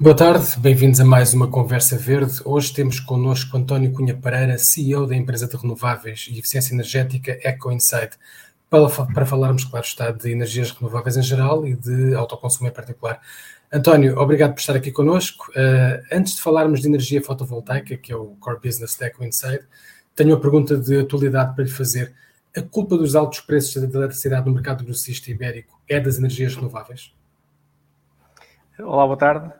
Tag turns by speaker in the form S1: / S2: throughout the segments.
S1: Boa tarde, bem-vindos a mais uma Conversa Verde. Hoje temos connosco António Cunha Pereira, CEO da empresa de renováveis e eficiência energética EcoInsight, para, para falarmos, claro está, de energias renováveis em geral e de autoconsumo em particular. António, obrigado por estar aqui connosco. Uh, antes de falarmos de energia fotovoltaica, que é o core business da EcoInsight, tenho uma pergunta de atualidade para lhe fazer. A culpa dos altos preços da eletricidade no mercado grossista ibérico é das energias renováveis?
S2: Olá, boa tarde.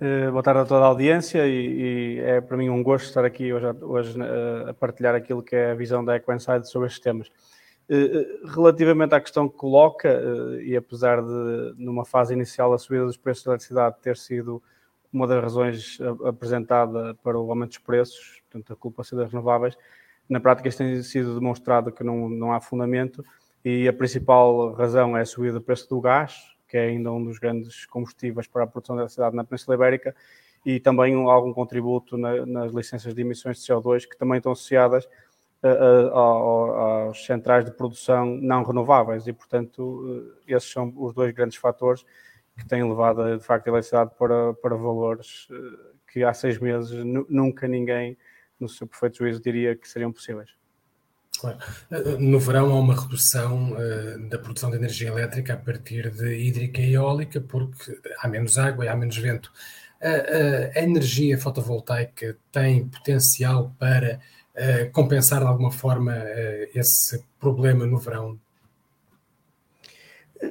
S2: Uh, boa tarde a toda a audiência e, e, é para mim um gosto estar aqui hoje, hoje uh, a partilhar aquilo que é a visão da EcoInsight sobre estes temas. Uh, relativamente à questão que coloca, e apesar de, numa fase inicial, a subida dos preços da eletricidade ter sido uma das razões apresentada para o aumento dos preços, portanto, a culpa ser das renováveis, na prática isto tem sido demonstrado que não, não há fundamento e a principal razão é a subida do preço do gás, que é ainda um dos grandes combustíveis para a produção de eletricidade na Península Ibérica, e também um, algum contributo na, nas licenças de emissões de CO2, que também estão associadas aos centrais de produção não renováveis, e portanto eh, esses são os dois grandes fatores que têm levado de facto a eletricidade para, para valores eh, que há seis meses nunca ninguém, no seu perfeito juízo, diria que seriam possíveis.
S1: Claro. No verão há uma redução uh, da produção de energia elétrica a partir de hídrica e eólica, porque há menos água e há menos vento. A energia fotovoltaica tem potencial para compensar de alguma forma esse problema no verão?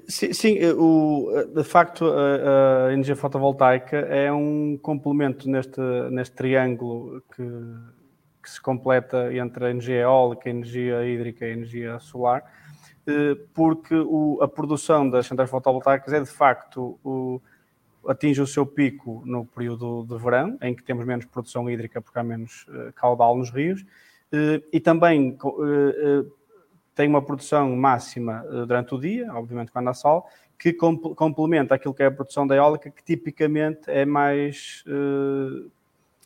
S2: Sim, sim o, de facto a, a, energia fotovoltaica é um complemento neste, neste triângulo que que se completa entre a energia eólica, a energia hídrica e a energia solar, eh, porque a produção das centrais fotovoltaicas é de facto o, atinge o seu pico no período de verão, em que temos menos produção hídrica porque há menos eh, caudal nos rios, eh, e também tem uma produção máxima durante o dia, obviamente quando há sol, que complementa aquilo que é a produção da eólica, que tipicamente é mais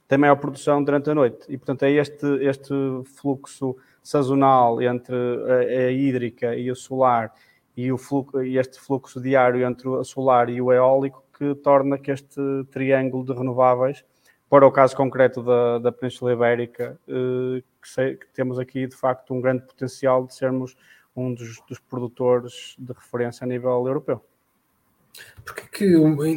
S2: tem maior produção durante a noite. E, portanto, é este, este fluxo sazonal entre a, a hídrica e o solar e, o fluxo, e este fluxo diário entre o solar e o eólico que torna que este triângulo de renováveis, para o caso concreto da, da Península Ibérica, eh, que, sei, que, temos aqui, de facto, um grande potencial de sermos um dos, dos produtores de referência a nível europeu.
S1: Porquê que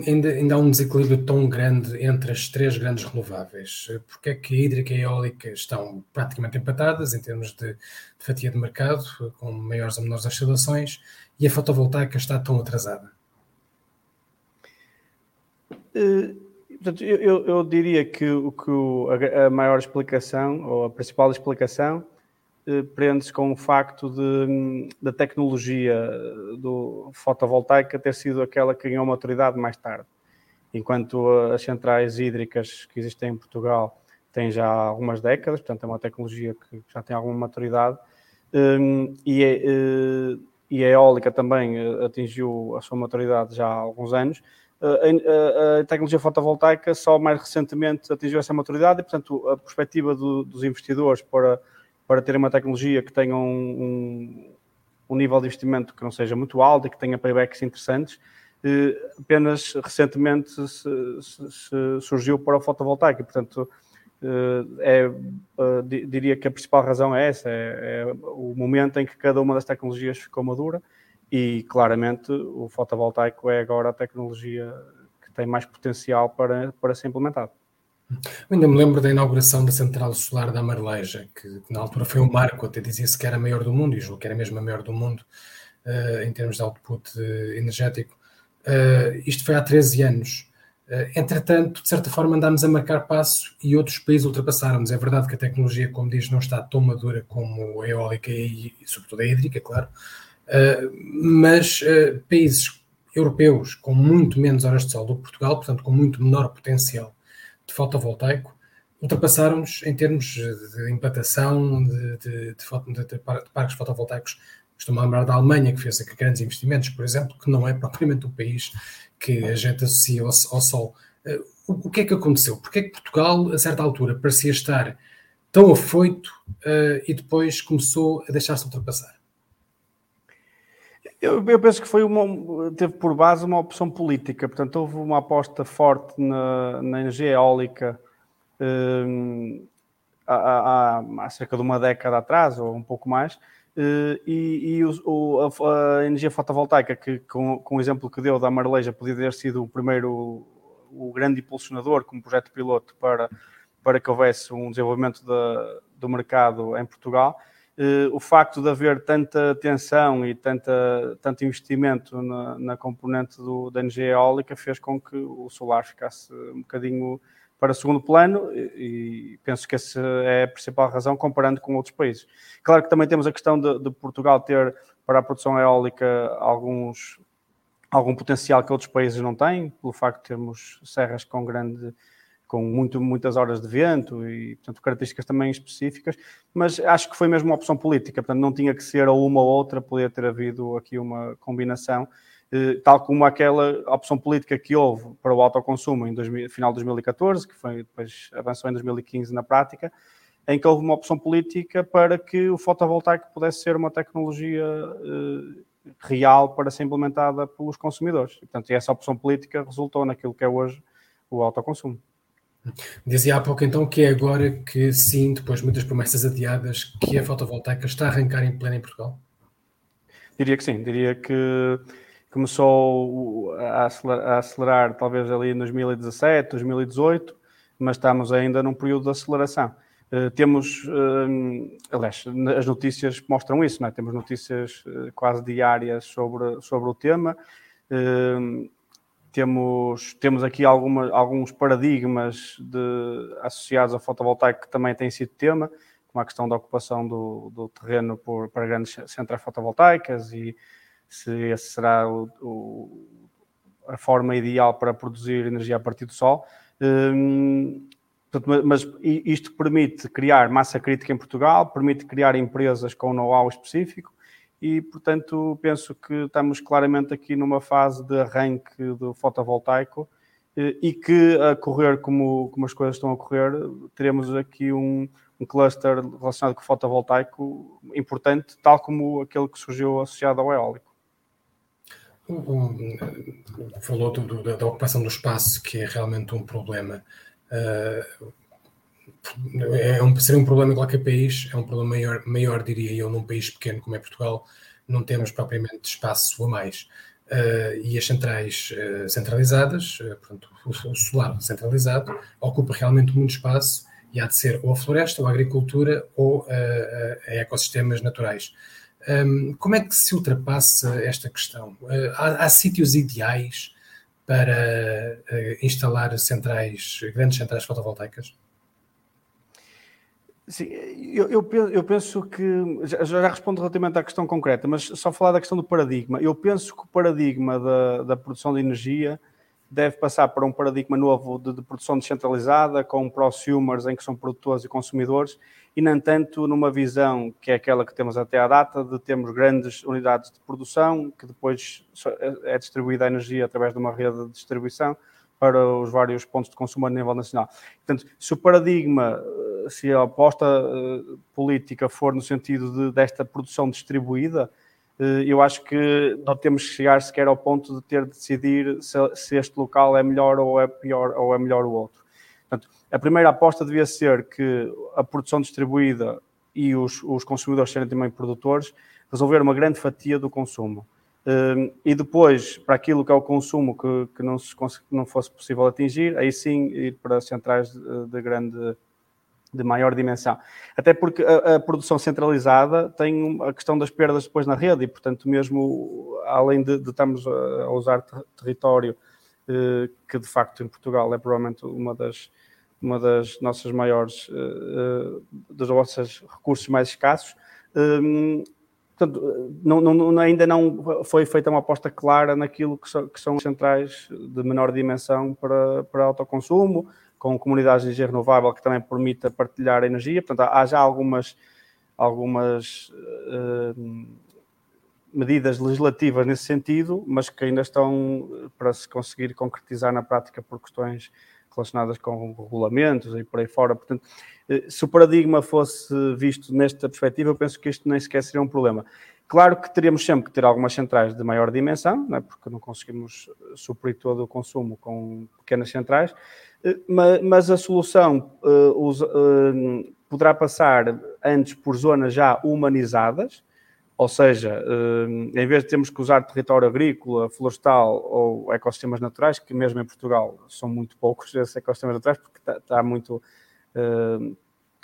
S1: ainda, ainda há um desequilíbrio tão grande entre as três grandes renováveis? Porquê que a hídrica e a eólica estão praticamente empatadas em termos de, de fatia de mercado, com maiores ou menores oscilações, e a fotovoltaica está tão atrasada?
S2: Uh, portanto, eu, eu, diria que, que a, maior explicação, ou a principal explicação, eh, prende-se com o facto de, da tecnologia do fotovoltaica ter sido aquela que ganhou maturidade mais tarde. Enquanto as centrais hídricas que existem em Portugal têm já algumas décadas, portanto é uma tecnologia que já tem alguma maturidade, um, e, é, e a eólica também eh, atingiu a sua maturidade já há alguns anos. A, tecnologia fotovoltaica só mais recentemente atingiu essa maturidade e, portanto, a perspectiva do, dos investidores para para ter uma tecnologia que tenha um, um, um, nível de investimento que não seja muito alto e que tenha paybacks interessantes. Eh, apenas recentemente se, se, se surgiu para o fotovoltaico, portanto, eh, é, eh, diria que a principal razão é essa: é, é o momento em que cada uma das tecnologias ficou madura e claramente o fotovoltaico é agora a tecnologia que tem mais potencial para, para ser implementada.
S1: Eu ainda me lembro da inauguração da central solar da Marleja, que, que na altura foi um marco, até dizia-se que era a maior do mundo, e julgo que era mesmo a maior do mundo uh, em termos de output uh, energético. Uh, isto foi há 13 anos. entretanto, de certa forma, andámos a marcar passo e outros países ultrapassaram-nos. É verdade que a tecnologia, como diz, não está tão madura como a eólica e, e sobretudo, a hídrica, claro, mas países europeus com muito menos horas de sol do que Portugal, portanto, com muito menor potencial de fotovoltaico ultrapassaram-nos em termos de implantação de, de, de, de, parques fotovoltaicos. Estou-me a lembrar da Alemanha, que fez grandes investimentos, por exemplo, que não é propriamente o país que a gente associa ao, ao Sol. Eh, o, o, que é que aconteceu? Porque é que Portugal, a certa altura, parecia estar tão afoito uh, e depois começou a deixar-se ultrapassar?
S2: Eu, eu, penso que foi uma, teve por base uma opção política, portanto, houve uma aposta forte na, na energia eólica um, há, há, há, cerca de uma década atrás, ou um pouco mais, uh, e, e o, a, a, energia fotovoltaica, que com, com, o exemplo que deu da Marleja, podia ter sido o primeiro, o grande impulsionador como projeto piloto para, para que houvesse um desenvolvimento do mercado em Portugal o facto de haver tanta tensão e tanta, tanto investimento na, na componente do, da energia eólica fez com que o solar ficasse um bocadinho para segundo plano e, e penso que essa é a principal razão comparando com outros países. Claro que também temos a questão de, de Portugal ter para a produção eólica alguns, algum potencial que outros países não têm, pelo facto de termos serras com grande com muito, muitas horas de vento e, portanto, características também específicas, mas acho que foi mesmo uma opção política, portanto, não tinha que ser ou uma ou outra, podia ter havido aqui uma combinação, eh, tal como aquela opção política que houve para o autoconsumo em 2000, final de 2014, que foi, depois avançou em 2015 na prática, em que houve uma opção política para que o fotovoltaico pudesse ser uma tecnologia eh, real para ser implementada pelos consumidores. E, portanto, essa opção política resultou naquilo que é hoje o autoconsumo.
S1: Dizia há pouco então que é agora que sim, depois de muitas promessas adiadas, que a fotovoltaica está a arrancar em pleno em Portugal?
S2: Diria que sim, diria que começou a acelerar, a acelerar talvez ali em 2017, 2018, mas estamos ainda num período de aceleração. Uh, temos, uh, aliás, as notícias mostram isso, não é? temos notícias uh, quase diárias sobre, sobre o tema temos, temos aqui alguma, alguns paradigmas de, associados ao fotovoltaico que também têm sido tema, como a questão da ocupação do, do terreno por, para grandes centrais fotovoltaicas e se esse será o, o, a forma ideal para produzir energia a partir do sol. Hum, mas isto permite criar massa crítica em Portugal, permite criar empresas com know-how específico, e, portanto, penso que estamos claramente aqui numa fase de arranque do fotovoltaico eh, e que, a correr como, como as coisas estão a correr, teremos aqui um, um cluster relacionado com o fotovoltaico importante, tal como aquele que surgiu associado ao eólico.
S1: falou do, do, da ocupação do espaço, que é realmente um problema. Uh, é um, seria um problema em qualquer país, é um problema maior, maior, diria eu, num país pequeno como é Portugal, não temos propriamente espaço a mais. Uh, e as centrais uh, centralizadas, uh, portanto, o, o, solar centralizado, ocupa realmente muito espaço e há de ser ou a floresta, ou a agricultura, ou a ecossistemas naturais. Um, como é que se ultrapassa esta questão? há, há sítios ideais para instalar centrais, grandes centrais fotovoltaicas?
S2: Sim, eu, eu, eu, penso que já, já respondo relativamente à questão concreta, mas só falar da questão do paradigma. Eu penso que o paradigma da, da produção de energia deve passar para um paradigma novo de, de, produção descentralizada, com prosumers em que são produtores e consumidores, e não tanto numa visão que é aquela que temos até à data, de termos grandes unidades de produção, que depois é, é distribuída a energia através de uma rede de distribuição para os vários pontos de consumo a nível nacional. Portanto, se o paradigma se a aposta uh, política for no sentido de, desta produção distribuída, uh, eu acho que não temos que chegar sequer ao ponto de ter de decidir se, se, este local é melhor ou é pior ou é melhor o outro. Portanto, a primeira aposta devia ser que a produção distribuída e os, os consumidores serem também produtores resolver uma grande fatia do consumo. Uh, e depois, para aquilo que é o consumo que, que não, se, não fosse possível atingir, aí sim ir para centrais de, de grande de maior dimensão. Até porque a, a, produção centralizada tem a questão das perdas depois na rede e, portanto, mesmo além de, de estarmos a, usar ter, território, eh, que de facto em Portugal é provavelmente uma das, uma das nossas maiores, eh, eh dos nossos recursos mais escassos, eh, portanto, não, não, ainda não foi feita uma aposta clara naquilo que são, que são centrais de menor dimensão para, para autoconsumo, com comunidades de energia renovável que também permita partilhar energia. Portanto, há já algumas, algumas uh, medidas legislativas nesse sentido, mas que ainda estão para se conseguir concretizar na prática por questões relacionadas com regulamentos e por aí fora. Portanto, se o paradigma fosse visto nesta perspectiva, eu penso que isto nem sequer seria um problema. Claro que teríamos sempre que ter algumas centrais de maior dimensão, não é? porque não conseguimos suprir todo o consumo com pequenas centrais, mas, a solução poderá passar antes por zonas já humanizadas, ou seja, eh, em vez de termos que usar território agrícola, florestal ou ecossistemas naturais, que mesmo em Portugal são muito poucos esses ecossistemas naturais, porque está, está muito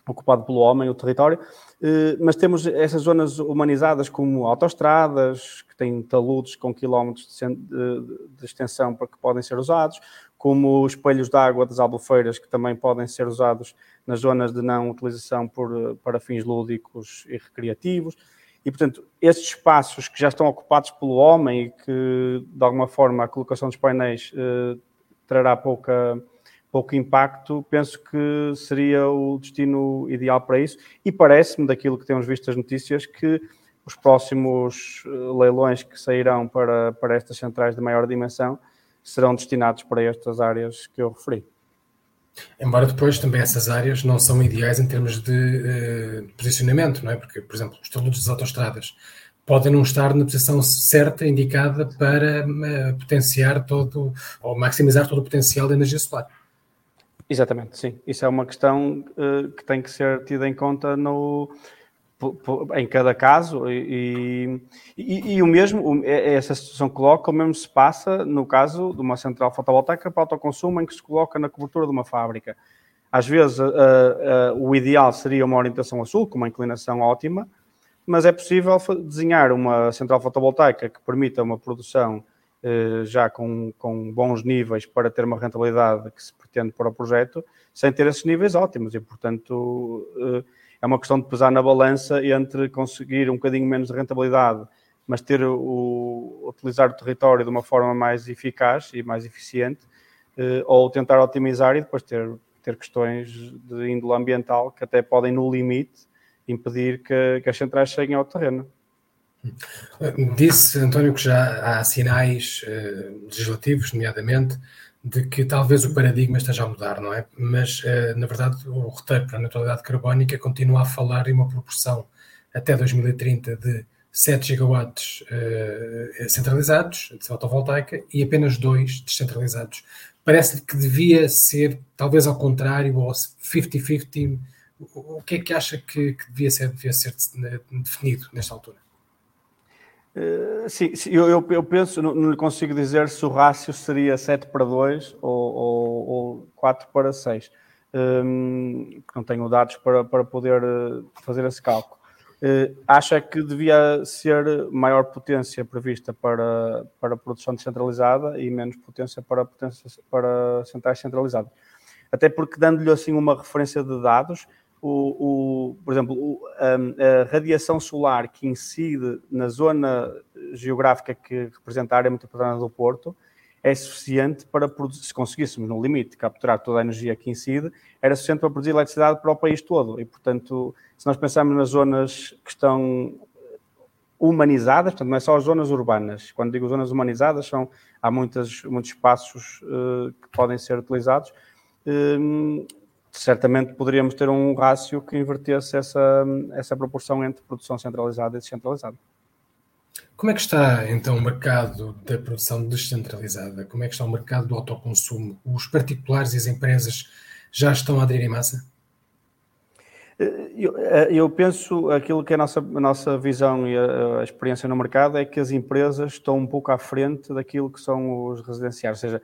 S2: ocupado pelo homem o território, uh, mas temos essas zonas humanizadas como autoestradas, que têm taludes com quilómetros de, extensão para que podem ser usados, como espelhos de água das albufeiras, que também podem ser usados nas zonas de não utilização por, para fins lúdicos e recreativos. E, portanto, estes espaços que já estão ocupados pelo homem e que, de alguma forma, a colocação dos painéis eh, trará pouca, pouco impacto, penso que seria o destino ideal para isso. E parece-me, daquilo que temos visto as notícias, que os próximos eh, leilões que sairão para, para estas centrais de maior dimensão serão destinados para estas áreas que eu referi.
S1: Embora depois também essas áreas não são ideais em termos de uh, posicionamento, não é? Porque, por exemplo, os taludes das autostradas podem não estar na posição certa, indicada para uh, potenciar todo, ou maximizar todo o potencial da energia solar.
S2: Exatamente, sim. Isso é uma questão uh, que tem que ser tida em conta no, em cada caso e, e, e, o mesmo, é, é essa situação coloca, o mesmo se passa no caso de uma central fotovoltaica para autoconsumo em que se coloca na cobertura de uma fábrica. Às vezes uh, uh, o ideal seria uma orientação a sul, com uma inclinação ótima, mas é possível desenhar uma central fotovoltaica que permita uma produção já com, com bons níveis para ter uma rentabilidade que se pretende para o projeto, sem ter esses níveis ótimos e, portanto é uma questão de pesar na balança entre conseguir um bocadinho menos de rentabilidade, mas ter o, utilizar o território de uma forma mais eficaz e mais eficiente, eh, ou tentar otimizar e depois ter, ter questões de índole ambiental que até podem, no limite, impedir que, que as centrais cheguem ao terreno.
S1: Disse, António, que já há sinais uh, legislativos, nomeadamente, de que talvez o paradigma esteja a mudar, não é? Mas, uh, na verdade, o roteiro para a neutralidade carbónica continua a falar em uma proporção até 2030 de 7 gigawatts uh, centralizados de fotovoltaica e apenas 2 descentralizados. Parece-lhe que devia ser, talvez ao contrário, ou 50-50. O que é que acha que, que devia, ser, devia ser definido nesta altura?
S2: Uh, sim, sim eu, eu, penso, não, lhe consigo dizer se o rácio seria 7 para 2 ou, ou, ou 4 para 6, um, ehm, não tenho dados para, para poder eh, fazer esse cálculo. Uh, acha que devia ser maior potência prevista para, para produção descentralizada e menos potência para, potência para centrais centralizadas. Até porque, dando-lhe assim uma referência de dados, o, o, por exemplo, o, a, a, radiação solar que incide na zona geográfica que representa a área metropolitana do Porto é suficiente para produzir, se conseguíssemos no limite capturar toda a energia que incide, era suficiente para produzir eletricidade para o país todo. E, portanto, se nós pensarmos nas zonas que estão humanizadas, portanto, não é só as zonas urbanas. Quando digo zonas humanizadas, são, há muitas, muitos espaços uh, que podem ser utilizados. Uh, certamente poderíamos ter um rácio que invertesse essa, essa proporção entre produção centralizada e descentralizada.
S1: Como é que está então o mercado da produção descentralizada? Como é que está o mercado do autoconsumo? Os particulares e as empresas já estão a aderir em massa?
S2: Eu, eu penso aquilo que é a nossa, a nossa visão e a, a, experiência no mercado é que as empresas estão um pouco à frente daquilo que são os residenciais, ou seja,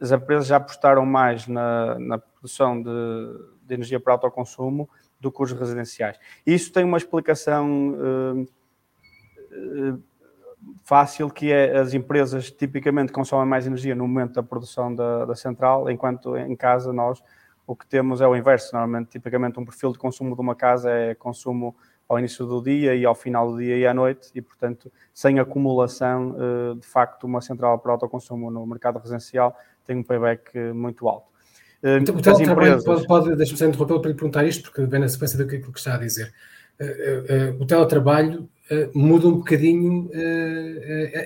S2: as empresas já apostaram mais na, na produção de, de, energia para autoconsumo do que os residenciais. Isso tem uma explicação uh, uh, fácil, que é as empresas tipicamente consomem mais energia no momento da produção da, da, central, enquanto em casa nós o que temos é o inverso. Normalmente, tipicamente, um perfil de consumo de uma casa é consumo ao início do dia e ao final do dia e à noite, e, portanto, sem acumulação, uh, de facto, uma central para autoconsumo no mercado residencial tem um payback muito alto.
S1: Eh, então, o teletrabalho, empresas... pode, pode deixa-me só interromper para lhe perguntar isto, porque vem na sequência daquilo que está a dizer. Uh, uh, o teletrabalho uh, muda um bocadinho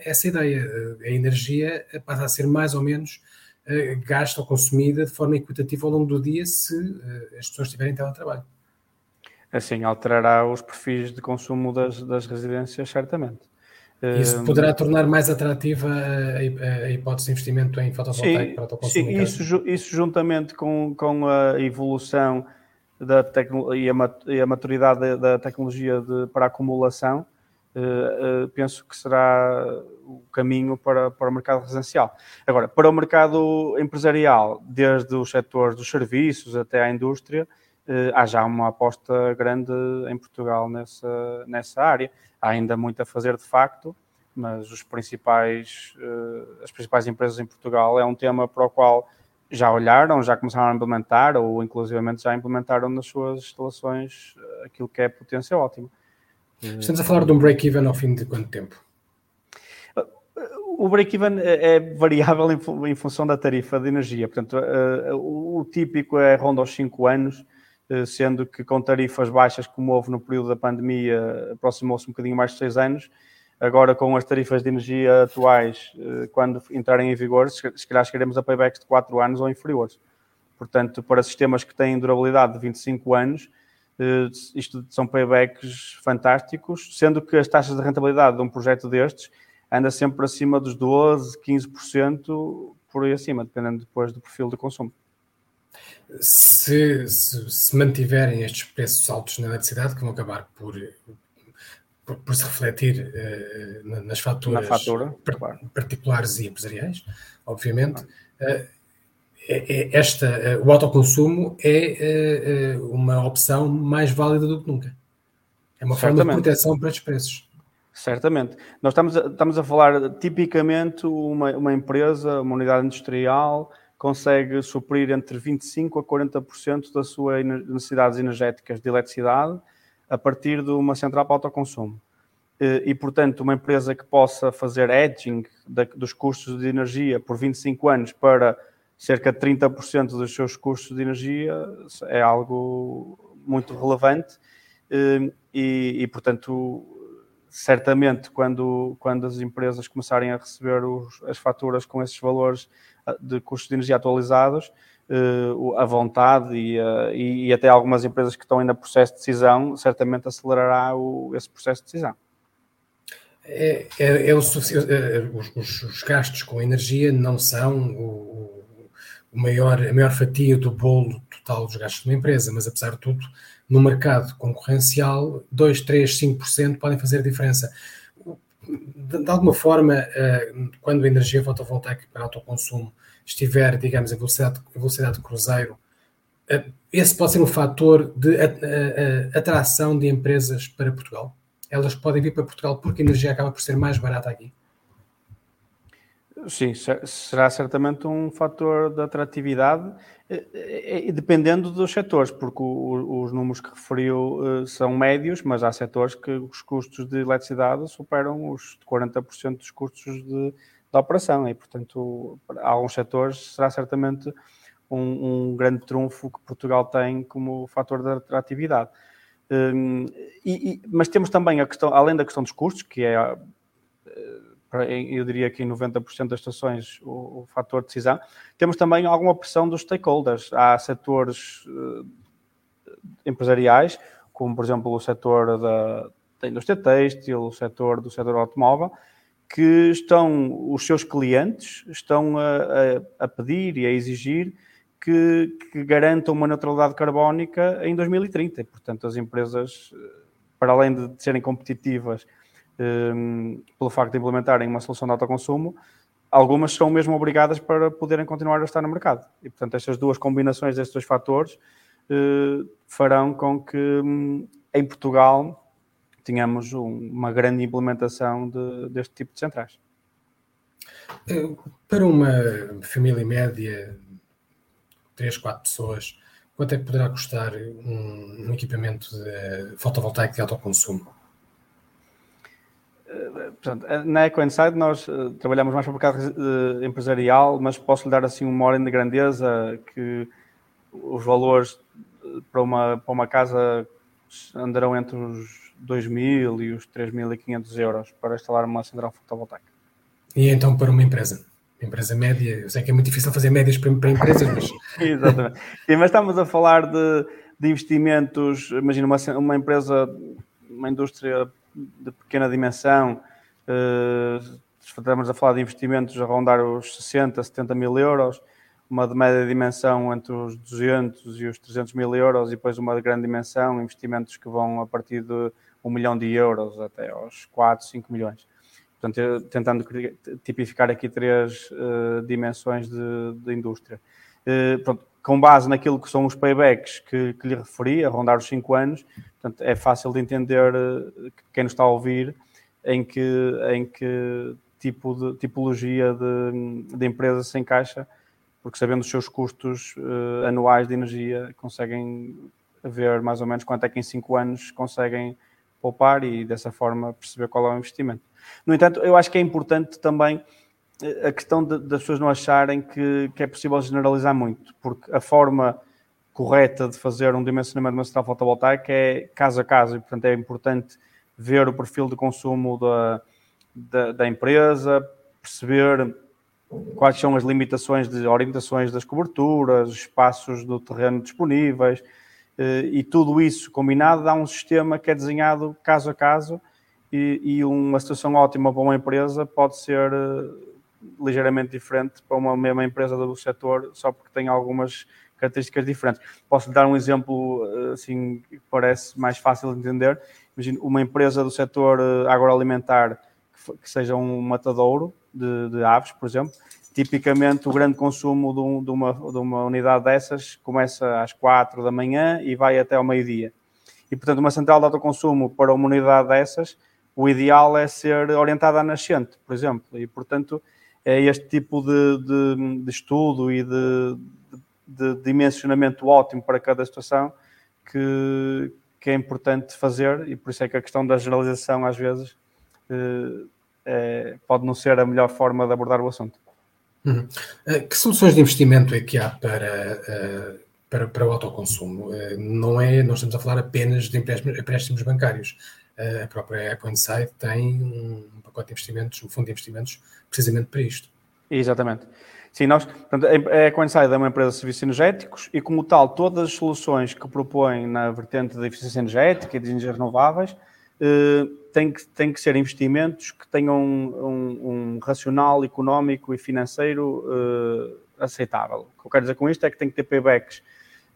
S1: essa ideia. a energia passa a ser mais ou menos gasta ou consumida de forma equitativa ao longo do dia se as pessoas tiverem teletrabalho.
S2: Assim, alterará os perfis de consumo das, das residências, certamente.
S1: Isso poderá tornar mais atrativa a, hipótese de investimento em fotovoltaico
S2: sim,
S1: para autoconsumo?
S2: Sim, isso, isso juntamente com, com a evolução da e, a, e a maturidade da, da tecnologia de, para acumulação, uh, uh, penso que será o caminho para, para o mercado residencial. Agora, para o mercado empresarial, desde os setores dos serviços até à indústria, uh, há já uma aposta grande em Portugal nessa, nessa área há ainda muito a fazer de facto, mas os principais, uh, as principais empresas em Portugal é um tema para o qual já olharam, já começaram a implementar ou inclusivamente já implementaram nas suas instalações uh, aquilo que é potência ótima.
S1: Estamos a falar de um break-even ao fim de quanto tempo?
S2: O break-even é, é variável em, função da tarifa de energia. Portanto, uh, o típico é ronda aos 5 anos, eh, sendo que com tarifas baixas, como houve no período da pandemia, aproximou-se um bocadinho mais de seis anos. Agora, com as tarifas de energia atuais, eh, quando entrarem em vigor, se calhar chegaremos a paybacks de 4 anos ou inferiores. Portanto, para sistemas que têm durabilidade de 25 anos, eh, isto são paybacks fantásticos, sendo que as taxas de rentabilidade de um projeto destes anda sempre acima dos 12, 15%, por aí acima, dependendo depois do perfil de consumo
S1: se, se, se, mantiverem estes preços altos na eletricidade, que vão acabar por, por, por se refletir uh, nas faturas
S2: fatura,
S1: par, claro. particulares e empresariais, obviamente, uh, é, é esta, uh, o autoconsumo é uma opção mais válida do que nunca. É uma Certamente. forma de proteção para estes preços.
S2: Certamente. Nós estamos a, estamos a falar tipicamente uma, uma empresa, uma unidade industrial consegue suprir entre 25% a 40% das suas necessidades energéticas de eletricidade a partir de uma central para autoconsumo. E, portanto, uma empresa que possa fazer edging dos custos de energia por 25 anos para cerca de 30% dos seus custos de energia é algo muito relevante e, e portanto, certamente quando, quando as empresas começarem a receber os, as faturas com esses valores de custos de energia atualizados, uh, a vontade e, uh, e, e, até algumas empresas que estão ainda no processo de decisão, certamente acelerará o, esse processo de decisão.
S1: É, é, é o, é, os, os, gastos com energia não são o, o, maior, a maior fatia do bolo total dos gastos de uma empresa, mas apesar de tudo, no mercado concorrencial, 2, 3, 5% podem fazer diferença de, alguma forma, eh, quando a energia fotovoltaica para autoconsumo estiver, digamos, em velocidade, velocidade de cruzeiro, eh, esse pode ser um fator de atração de empresas para Portugal? Elas podem vir para Portugal porque a energia acaba por ser mais barata aqui?
S2: Sim, será certamente um fator de atratividade, eh, eh, dependendo dos setores, porque os números que referiu eh, são médios, mas há setores que os custos de eletricidade superam os 40% dos custos de, de operação, e portanto, há alguns setores será certamente um, um, grande trunfo que Portugal tem como fator de atratividade. Um, e, e, mas temos também a questão, além da questão dos custos, que é eu diria que em 90% das estações o, o, fator de decisão. Temos também alguma pressão dos stakeholders. Há setores uh, empresariais, como por exemplo o setor da, da indústria têxtil, o setor do setor automóvel, que estão, os seus clientes estão a, a, a pedir e a exigir que, que, garantam uma neutralidade carbónica em 2030. portanto, as empresas, eh, para além de serem competitivas um, pelo facto de implementarem uma solução de autoconsumo, algumas são mesmo obrigadas para poderem continuar a estar no mercado. E, portanto, estas duas combinações destes dois fatores uh, farão com que um, em Portugal tenhamos um, uma grande implementação de, deste tipo de centrais.
S1: Eh, para uma família média, 3, 4 pessoas, quanto é que poderá custar um, um equipamento de fotovoltaico de autoconsumo?
S2: Portanto, na Eco Inside nós uh, trabalhamos mais para o mercado empresarial, mas posso lhe dar assim uma ordem de grandeza que os valores eh, para uma, para uma casa andarão entre os 2.000 e os 3.500 euros para instalar uma central fotovoltaica.
S1: E então para uma empresa? empresa média, eu sei que é muito difícil fazer médias para, para empresas, mas.
S2: Exatamente. Sim, mas estamos a falar de, de investimentos, imagina uma, uma empresa, uma indústria de pequena dimensão, uh, estamos a falar de investimentos a rondar os 60, 70 mil euros, uma de média dimensão entre os 200 e os 300 mil euros e depois uma de grande dimensão, investimentos que vão a partir de 1 milhão de euros até aos 4, 5 milhões. Portanto, tentando tipificar aqui três uh, dimensões de, de indústria. Uh, pronto, com base naquilo que são os paybacks que, que lhe referi, a rondar os 5 anos, portanto, é fácil de entender uh, quem nos está a ouvir em que, em que tipo de tipologia de, de empresa se encaixa, porque sabendo os seus custos anuais de energia, conseguem ver mais ou menos quanto é que em 5 anos conseguem poupar e dessa forma perceber qual é o investimento. No entanto, eu acho que é importante também eh, a questão de, das pessoas não acharem que, que, é possível generalizar muito, porque a forma correta de fazer um dimensionamento de uma central fotovoltaica é caso a caso, e portanto é importante ver o perfil de consumo da, da, da empresa, perceber quais são as limitações de orientações das coberturas, espaços do terreno disponíveis, eh, e tudo isso combinado dá um sistema que é desenhado caso a caso e, e uma situação ótima para uma empresa pode ser uh, ligeiramente diferente para uma mesma empresa do setor, só porque tem algumas características diferentes. Posso dar um exemplo uh, assim que parece mais fácil de entender. Imagina uma empresa do setor uh, agroalimentar que, seja um matadouro de, de, aves, por exemplo. Tipicamente, o grande consumo de, um, de, uma, de uma unidade dessas começa às quatro da manhã e vai até ao meio-dia. E, portanto, uma central de autoconsumo para uma unidade dessas o ideal é ser orientada à nascente, por exemplo, e portanto é este tipo de, de, de estudo e de, de, dimensionamento ótimo para cada situação que, que, é importante fazer e por isso é que a questão da generalização às vezes eh, é, pode não ser a melhor forma de abordar o assunto.
S1: Uhum. Eh, que soluções de investimento é que há para, eh, para, para o autoconsumo? Não é, nós estamos a falar apenas de empréstimos bancários a própria Ecoinside tem um pacote de investimentos, um fundo de investimentos, precisamente para isto.
S2: Exatamente. Sim, nós, portanto, a Ecoinside é uma empresa de serviços energéticos e, como tal, todas as soluções que propõem na vertente da eficiência energética e de energias renováveis eh, têm, que, têm que ser investimentos que tenham um, um racional económico e financeiro eh, aceitável. O que eu quero dizer com isto é que tem que ter paybacks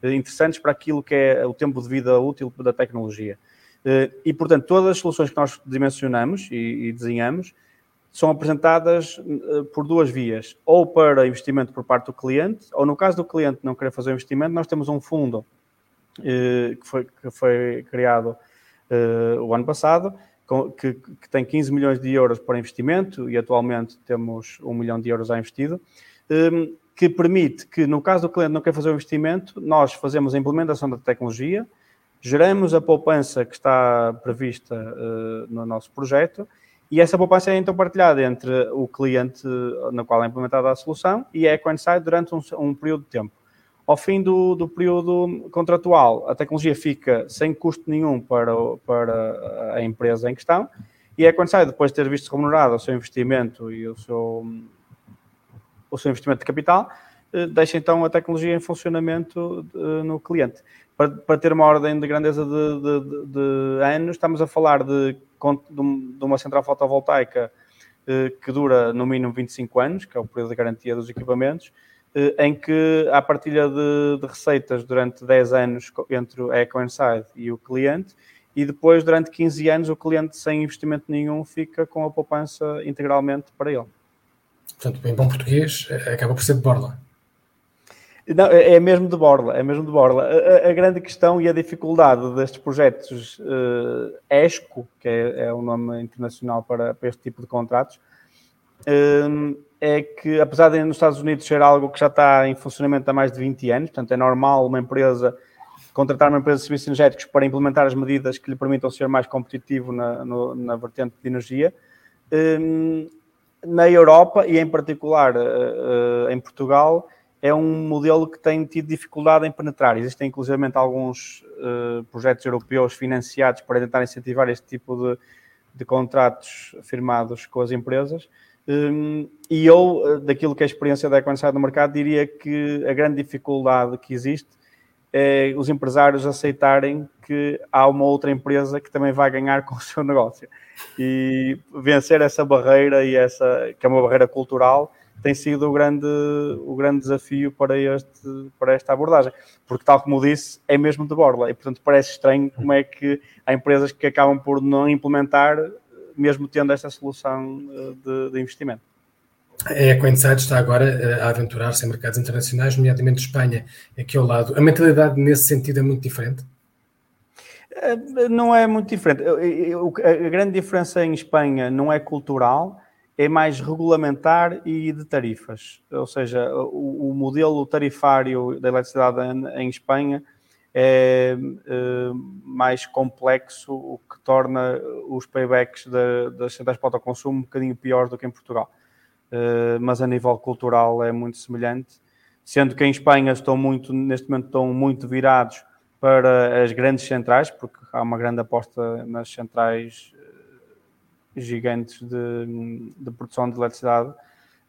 S2: eh, interessantes para aquilo que é o tempo de vida útil da tecnologia. Eh, e, portanto, todas as soluções que nós dimensionamos e, e desenhamos são apresentadas eh, por duas vias, ou para investimento por parte do cliente, ou no caso do cliente não querer fazer o investimento, nós temos um fundo eh, que, foi, que foi criado o ano passado, que, que, tem 15 milhões de euros para investimento e atualmente temos 1 milhão de euros a investido, que permite que, no caso do cliente não quer fazer o investimento, nós fazemos a implementação da tecnologia, geramos a poupança que está prevista uh, no nosso projeto e essa poupança é então partilhada entre o cliente no qual é implementada a solução e a EcoInsight durante um, um, período de tempo. Ao fim do, do, período contratual, a tecnologia fica sem custo nenhum para, para a empresa em questão e a EcoInsight, depois de ter visto remunerado o seu investimento e o seu, o seu investimento de capital, deixa então a tecnologia em funcionamento eh, no cliente para, para ter uma ordem de grandeza de, de, de, anos, estamos a falar de, de uma central fotovoltaica eh, que dura no mínimo 25 anos, que é o período de garantia dos equipamentos, eh, em que há partilha de, de, receitas durante 10 anos entre a EcoInside e o cliente, e depois, durante 15 anos, o cliente sem investimento nenhum fica com a poupança integralmente para ele.
S1: Portanto, em bom português, acaba por ser de borla.
S2: Não, é, é mesmo de borla, é mesmo de borla. A, a, grande questão e a dificuldade destes projetos uh, ESCO, que é, é o nome internacional para, para, este tipo de contratos, uh, é que apesar de nos Estados Unidos ser algo que já está em funcionamento há mais de 20 anos, portanto é normal uma empresa contratar uma empresa de serviços energéticos para implementar as medidas que lhe permitam ser mais competitivo na, no, na vertente de energia. Uh, na Europa e em particular em Portugal, é um modelo que tem tido dificuldade em penetrar. Existem, inclusive, alguns uh, projetos europeus financiados para tentar incentivar este tipo de, de contratos firmados com as empresas, Um, e eu, daquilo que é a experiência da Equanside no mercado, diria que a grande dificuldade que existe é os empresários aceitarem que há uma outra empresa que também vai ganhar com o seu negócio. E vencer essa barreira, e essa, que é uma barreira cultural, tem sido o grande, o grande desafio para, este, para esta abordagem. Porque, tal como disse, é mesmo de borla. E, portanto, parece estranho como é que há empresas que acabam por não implementar, mesmo tendo esta solução eh, de, de investimento.
S1: É, a Coinside está agora eh, a aventurar-se em mercados internacionais, nomeadamente Espanha, aqui ao lado. A mentalidade nesse sentido é muito diferente?
S2: Eh, não é muito diferente. A grande diferença em Espanha não é cultural, é mais regulamentar e de tarifas. Ou seja, o, modelo tarifário da eletricidade em Espanha é, é mais complexo, o que torna os paybacks das centrais para autoconsumo um bocadinho pior do que em Portugal. Eh, mas a nível cultural é muito semelhante, sendo que em Espanha estão muito, neste momento estão muito virados para as grandes centrais, porque há uma grande aposta nas centrais gigantes de, de produção de eletricidade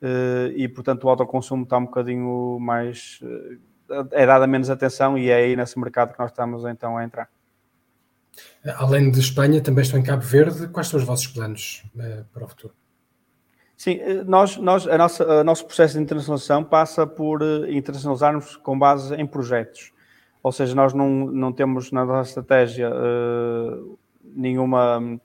S2: eh, e, portanto, o autoconsumo está um bocadinho mais. é dada menos atenção e é aí nesse mercado que nós estamos então a entrar.
S1: Além de Espanha, também estão em Cabo Verde. Quais são os vossos planos para o futuro?
S2: Sim, eh, nós, nós, a nossa, o nosso processo de internacionalização passa por eh, internacionalizarmos com base em projetos. Ou seja, nós não, não temos na nossa estratégia uh, nenhuma,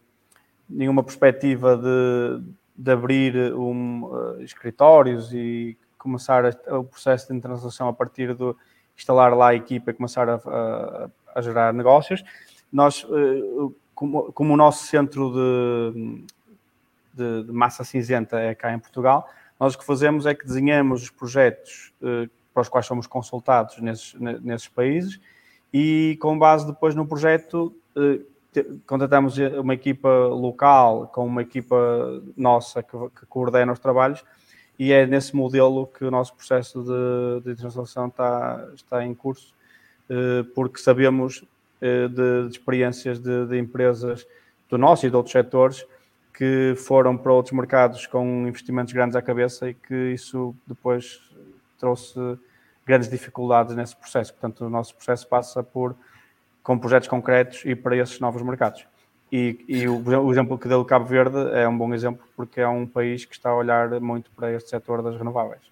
S2: nenhuma perspectiva de, de abrir um, uh, escritórios e começar a, o processo de internacionalização a partir de instalar lá a equipa e começar a, a, a gerar negócios. Nós, uh, como, como o nosso centro de de, de, massa cinzenta é cá em Portugal. Nós o que fazemos é que desenhamos os projetos eh, para os quais somos consultados nesses, nesses países e com base depois no projeto contratamos uma equipa local com uma equipa nossa que, que, coordena os trabalhos e é nesse modelo que o nosso processo de, de internacionalização está, está em curso, eh, porque sabemos de, de experiências de, de, empresas do nosso e de outros setores que foram para outros mercados com investimentos grandes à cabeça e que isso depois trouxe grandes dificuldades nesse processo. Portanto, o nosso processo passa por com projetos concretos e para esses novos mercados. E, e o, o, exemplo que deu Cabo Verde é um bom exemplo porque é um país que está a olhar muito para este setor das renováveis.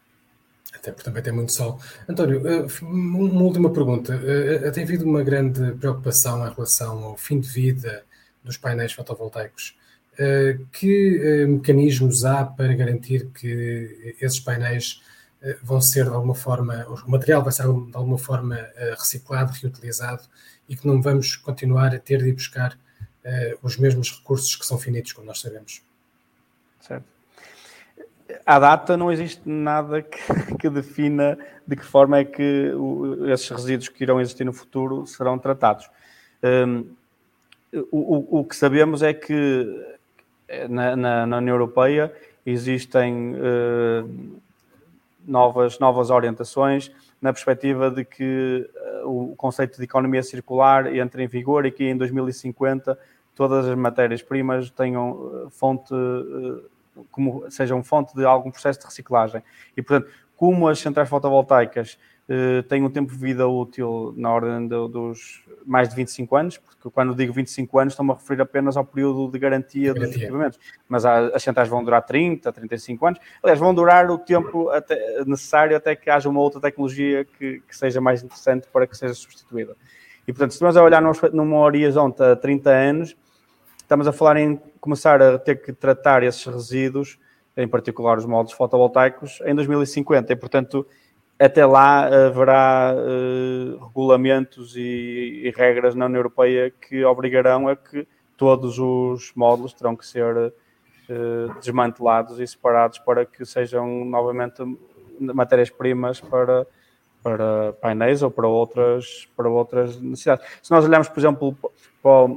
S1: Até porque também tem muito sol. António, eh, uma última pergunta. Eh, eh, tem havido uma grande preocupação em relação ao fim de vida dos painéis fotovoltaicos. Que mecanismos há para garantir que esses painéis vão ser de alguma forma, o material vai ser de alguma forma reciclado, reutilizado e que não vamos continuar a ter de buscar os mesmos recursos que são finitos, como nós sabemos.
S2: Certo. À data não existe nada que, que defina de que forma é que o, esses resíduos que irão existir no futuro serão tratados. Um, o, o, o que sabemos é que na, na, na União Europeia existem uh, novas, novas orientações na perspectiva de que uh, o conceito de economia circular entre em vigor e que em 2050 todas as matérias-primas tenham uh, fonte, como sejam fonte de algum processo de reciclagem. E, portanto, como as centrais fotovoltaicas uh, têm um tempo de vida útil na ordem de, dos mais de 25 anos, porque quando digo 25 anos estou-me a referir apenas ao período de garantia, garantia. dos equipamentos, mas as centrais vão durar 30, 35 anos, aliás, vão durar o tempo até, necessário até que haja uma outra tecnologia que, que seja mais interessante para que seja substituída. E, portanto, se estamos a olhar numa horizonte a 30 anos, estamos a falar em começar a ter que tratar esses resíduos, em particular os moldes fotovoltaicos, em 2050. E, portanto, até lá haverá uh, regulamentos e, e, regras na União Europeia que obrigarão a que todos os módulos terão que ser uh, desmantelados e separados para que sejam novamente matérias-primas para, para painéis ou para outras, para outras necessidades. Se nós olharmos, por exemplo, para,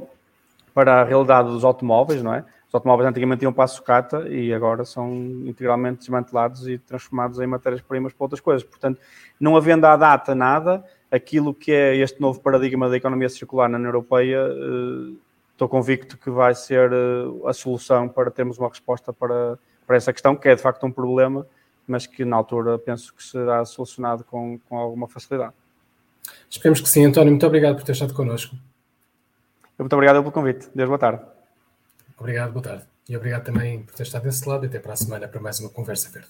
S2: para a realidade dos automóveis, não é? Os automóveis antigamente tinham para a sucata e agora são integralmente desmantelados e transformados em matérias-primas para outras coisas. Portanto, não havendo à data nada, aquilo que é este novo paradigma da economia circular na União Europeia, eh, estou convicto que vai ser eh, a solução para termos uma resposta para, para para essa questão, que é de facto um problema, mas que na altura penso que será solucionado com, com alguma facilidade.
S1: Esperemos que sim. António, muito obrigado por ter estado connosco.
S2: Muito obrigado pelo convite. Deus, boa tarde.
S1: Obrigado, boa tarde. E obrigado também por ter estado desse lado e até para a semana para mais uma Conversa Verde.